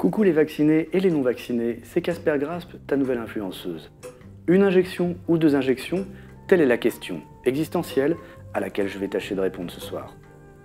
Coucou les vaccinés et les non vaccinés, c'est Casper Grasp, ta nouvelle influenceuse. Une injection ou deux injections Telle est la question, existentielle, à laquelle je vais tâcher de répondre ce soir.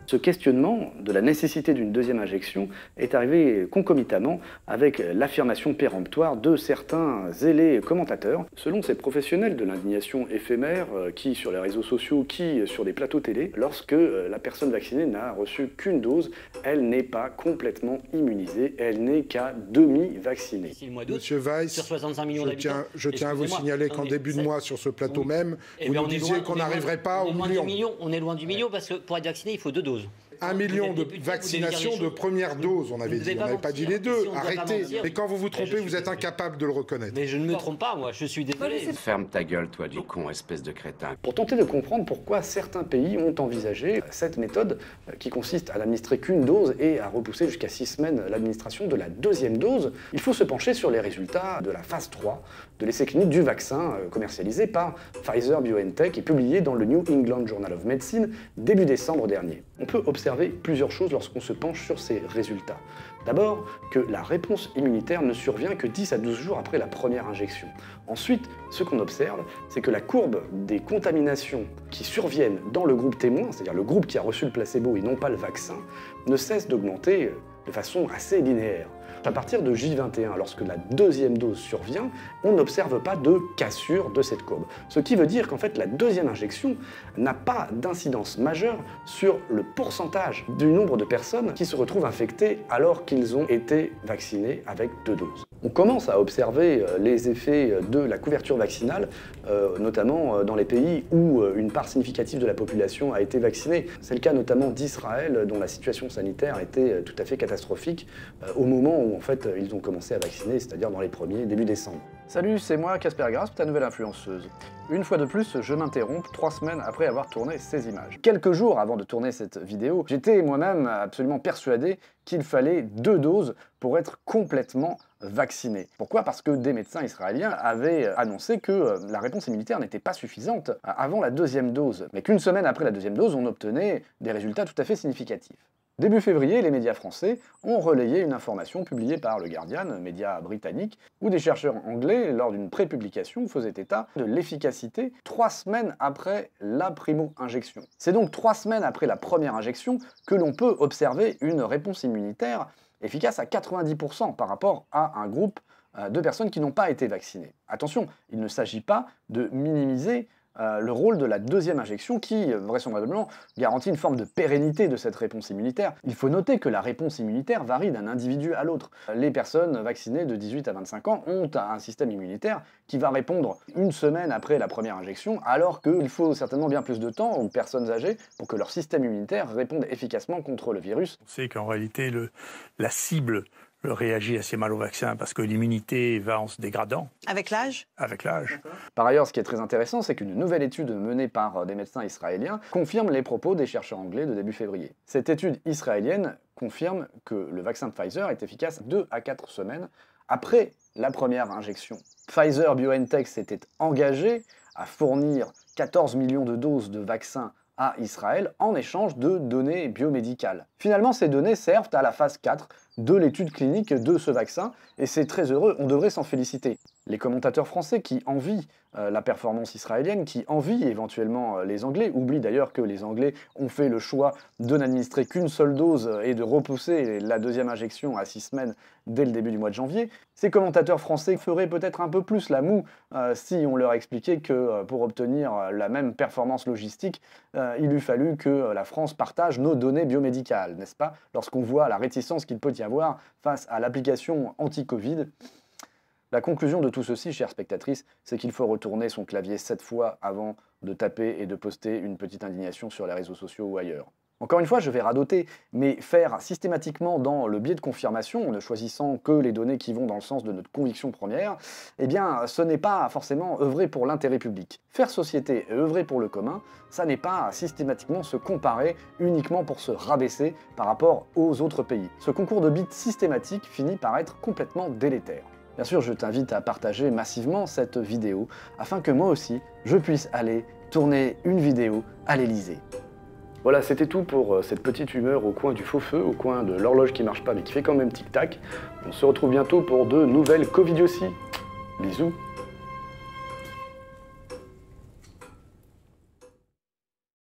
Ce questionnement de la nécessité d'une deuxième injection est arrivé concomitamment avec l'affirmation péremptoire de certains zélés commentateurs, selon ces professionnels de l'indignation éphémère euh, qui, sur les réseaux sociaux, qui, sur des plateaux télé, lorsque euh, la personne vaccinée n'a reçu qu'une dose, elle n'est pas complètement immunisée, elle n'est qu'à demi-vaccinée. Monsieur Weiss, sur 65 millions je tiens, je tiens à vous signaler qu'en début de mois, sur ce plateau même, eh vous nous disiez qu'on n'arriverait pas au million. On est loin du million parce que pour être vacciné, il faut deux doses. Un million de vaccinations de première dose, on avait dit. On n'avait pas dit les deux. Arrêtez. Mais quand vous vous trompez, vous êtes incapable de le reconnaître. Mais je ne me trompe pas, moi. Je suis désolé. Ferme ta gueule, toi, du con, espèce de crétin. Pour tenter de comprendre pourquoi certains pays ont envisagé cette méthode euh, qui consiste à n'administrer qu'une dose et à repousser jusqu'à six semaines l'administration de la deuxième dose, il faut se pencher sur les résultats de la phase 3 de l'essai clinique du vaccin euh, commercialisé par Pfizer BioNTech et publié dans le New England Journal of Medicine début décembre dernier. On peut observer plusieurs choses lorsqu'on se penche sur ces résultats. D'abord, que la réponse immunitaire ne survient que 10 à 12 jours après la première injection. Ensuite, ce qu'on observe, c'est que la courbe des contaminations qui surviennent dans le groupe témoin, c'est-à-dire le groupe qui a reçu le placebo et non pas le vaccin, ne cesse d'augmenter de façon assez linéaire. À partir de J21, lorsque la deuxième dose survient, on n'observe pas de cassure de cette courbe. Ce qui veut dire qu'en fait la deuxième injection n'a pas d'incidence majeure sur le pourcentage du nombre de personnes qui se retrouvent infectées alors qu'ils ont été vaccinés avec deux doses. On commence à observer euh, les effets de la couverture vaccinale, euh, notamment euh, dans les pays où une part significative de la population a été vaccinée. C'est le cas notamment d'Israël, dont la situation sanitaire était tout à fait catastrophique au moment où en fait ils ont commencé à vacciner, c'est-à-dire dans les premiers, début décembre. Salut, c'est moi, Casper Grasp, ta nouvelle influenceuse. Une fois de plus, je m'interromps trois semaines après avoir tourné ces images. Quelques jours avant de tourner cette vidéo, j'étais moi-même absolument persuadé qu'il fallait deux doses pour être complètement vacciné. Pourquoi? Parce que des médecins israéliens avaient annoncé que euh, la réponse immunitaire n'était pas suffisante avant la deuxième dose, mais qu'une semaine après la deuxième dose, on obtenait des résultats tout à fait significatifs. Début février, les médias français ont relayé une information publiée par le Guardian, média britannique, où des chercheurs anglais, lors d'une pré-publication, faisaient état de l'efficacité trois semaines après la primo-injection. C'est donc trois semaines après la première injection que l'on peut observer une réponse immunitaire efficace à 90% par rapport à un groupe euh, de personnes qui n'ont pas été vaccinées. Attention, il ne s'agit pas de minimiser euh, le rôle de la deuxième injection qui, vraisemblablement, garantit une forme de pérennité de cette réponse immunitaire. Il faut noter que la réponse immunitaire varie d'un individu à l'autre. Les personnes vaccinées de 18 à 25 ans ont un système immunitaire qui va répondre une semaine après la première injection, alors qu'il faut certainement bien plus de temps aux personnes âgées pour que leur système immunitaire réponde efficacement contre le virus. On sait qu'en réalité, la cible réagit assez mal au vaccin parce que l'immunité va en se dégradant. Avec l'âge? Avec l'âge. Par ailleurs, ce qui est très intéressant, c'est qu'une nouvelle étude menée par euh, des médecins israéliens confirme les propos des chercheurs anglais de début février. Cette étude israélienne confirme que le vaccin de Pfizer est efficace 2 à 4 semaines après la première injection. Pfizer BioNTech s'était engagé à fournir 14 millions de doses de vaccins à Israël en échange de données biomédicales. Finalement, ces données servent à la phase 4 de l'étude clinique de ce vaccin, et c'est très heureux, on devrait s'en féliciter. Les commentateurs français qui envient euh, la performance israélienne, qui envient éventuellement euh, les Anglais, oublient d'ailleurs que les Anglais ont fait le choix de n'administrer qu'une seule dose et de repousser la deuxième injection à six semaines dès le début du mois de janvier. Ces commentateurs français feraient peut-être un peu plus la moue euh, si on leur expliquait que pour obtenir la même performance logistique, il eût fallu que la France partage nos données biomédicales, n'est-ce pas? Lorsqu'on voit la réticence qu'il peut y avoir face à l'application anti-Covid, la conclusion de tout ceci, chère spectatrice, c'est qu'il faut retourner son clavier sept fois avant de taper et de poster une petite indignation sur les réseaux sociaux ou ailleurs. Encore une fois, je vais radoter, mais faire systématiquement dans le biais de confirmation, en ne choisissant que les données qui vont dans le sens de notre conviction première, eh bien, ce n'est pas forcément œuvrer pour l'intérêt public. Faire société et œuvrer pour le commun, ça n'est pas systématiquement se comparer uniquement pour se rabaisser par rapport aux autres pays. Ce concours de bits systématique finit par être complètement délétère. Bien sûr, je t'invite à partager massivement cette vidéo afin que moi aussi, je puisse aller tourner une vidéo à l'Elysée. Voilà, c'était tout pour euh, cette petite humeur au coin du faux feu, au coin de l'horloge qui marche pas mais qui fait quand même tic-tac. On se retrouve bientôt pour de nouvelles Covidioties. Bisous